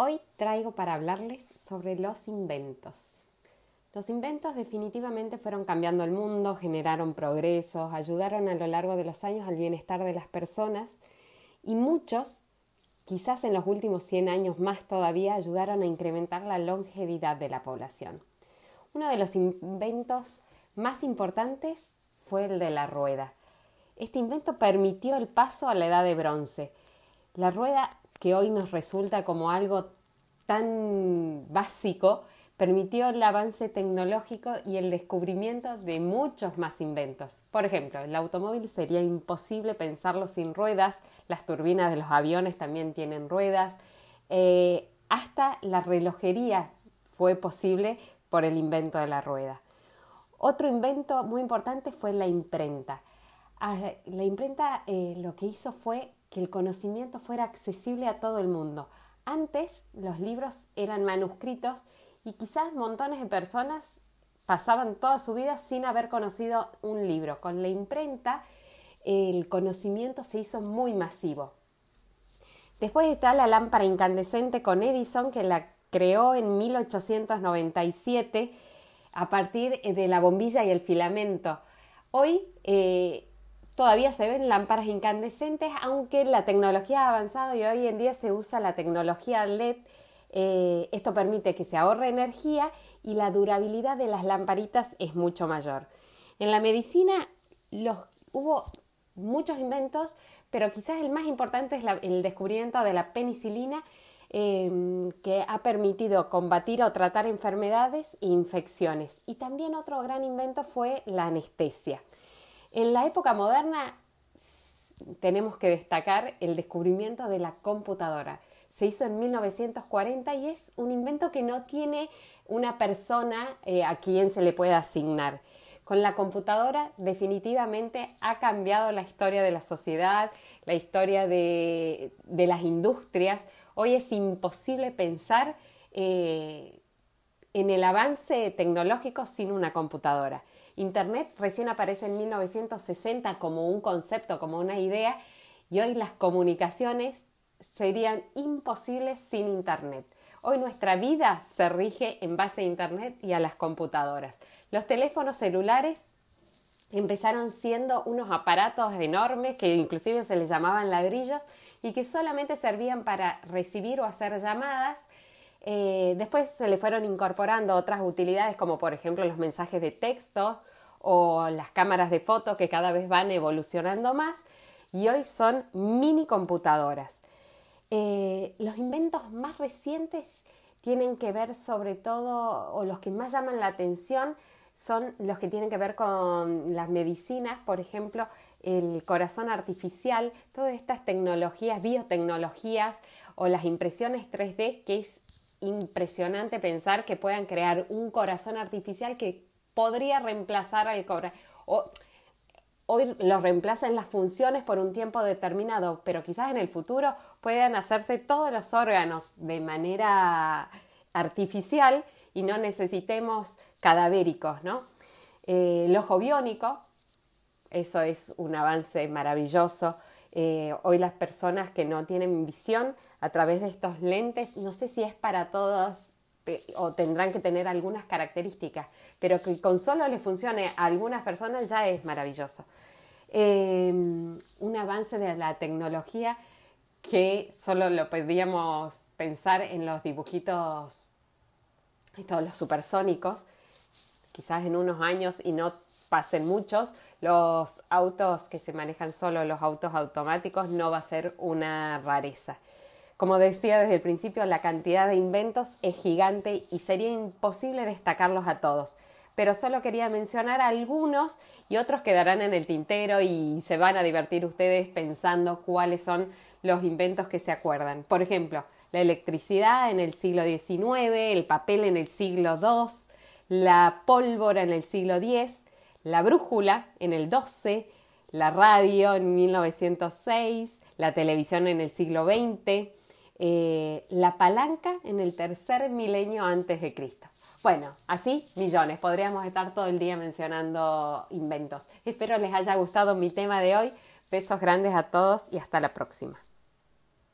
Hoy traigo para hablarles sobre los inventos. Los inventos definitivamente fueron cambiando el mundo, generaron progresos, ayudaron a lo largo de los años al bienestar de las personas y muchos, quizás en los últimos 100 años más todavía, ayudaron a incrementar la longevidad de la población. Uno de los inventos más importantes fue el de la rueda. Este invento permitió el paso a la edad de bronce. La rueda que hoy nos resulta como algo tan básico, permitió el avance tecnológico y el descubrimiento de muchos más inventos. Por ejemplo, el automóvil sería imposible pensarlo sin ruedas, las turbinas de los aviones también tienen ruedas, eh, hasta la relojería fue posible por el invento de la rueda. Otro invento muy importante fue la imprenta. Ah, la imprenta eh, lo que hizo fue que el conocimiento fuera accesible a todo el mundo. Antes los libros eran manuscritos y quizás montones de personas pasaban toda su vida sin haber conocido un libro. Con la imprenta el conocimiento se hizo muy masivo. Después está la lámpara incandescente con Edison que la creó en 1897 a partir de la bombilla y el filamento. Hoy eh, Todavía se ven lámparas incandescentes, aunque la tecnología ha avanzado y hoy en día se usa la tecnología LED. Eh, esto permite que se ahorre energía y la durabilidad de las lamparitas es mucho mayor. En la medicina hubo muchos inventos, pero quizás el más importante es el descubrimiento de la penicilina, em, que ha permitido combatir o tratar enfermedades e infecciones. Y también otro gran invento fue la anestesia. En la época moderna tenemos que destacar el descubrimiento de la computadora. Se hizo en 1940 y es un invento que no tiene una persona eh, a quien se le pueda asignar. Con la computadora definitivamente ha cambiado la historia de la sociedad, la historia de, las industrias. Hoy es imposible pensar eh, en el avance tecnológico sin una computadora. Internet recién aparece en 1960 como un concepto, como una idea, y hoy las comunicaciones serían imposibles sin Internet. Hoy nuestra vida se rige en base a Internet y a las computadoras. Los teléfonos celulares empezaron siendo unos aparatos enormes que inclusive se les llamaban ladrillos y que solamente servían para recibir o hacer llamadas. Eh, después se le fueron incorporando otras utilidades como por ejemplo los mensajes de texto o las cámaras de foto que cada vez van evolucionando más y hoy son mini computadoras. Eh, los inventos más recientes tienen que ver sobre todo, o los que más llaman la atención, son los que tienen que ver con las medicinas, por ejemplo, el corazón artificial, todas estas tecnologías, biotecnologías o las impresiones 3D, que es impresionante pensar que puedan crear un corazón artificial que podría reemplazar al corazón. Hoy lo reemplazan las funciones por un tiempo determinado, pero quizás en el futuro puedan hacerse todos los órganos de manera artificial y no necesitemos cadavéricos, ¿no? Eh, el ojo biónico, eso es un avance maravilloso. Eh, hoy las personas que no tienen visión a través de estos lentes, no sé si es para todos o tendrán que tener algunas características, pero que con solo le funcione a algunas personas ya es maravilloso. Em, un avance de la tecnología que solo lo podíamos pensar en los dibujitos, todos los supersónicos, quizás en unos años y no pasen muchos, los autos que se manejan solo, los autos automáticos, no va a ser una rareza. Como decía desde el principio, la cantidad de inventos es gigante y sería imposible destacarlos a todos. Pero solo quería mencionar algunos y otros quedarán en el tintero y se van a divertir ustedes pensando cuáles son los inventos que se acuerdan. Por ejemplo, la electricidad en el siglo XIX, el papel en el siglo II, la pólvora en el siglo X, la brújula en el XII, la radio en 1906, la televisión en el siglo XX, eh, la palanca en el tercer milenio antes de Cristo. Bueno, así millones. Podríamos estar todo el día mencionando inventos. Espero les haya gustado mi tema de hoy. Besos grandes a todos y hasta la próxima.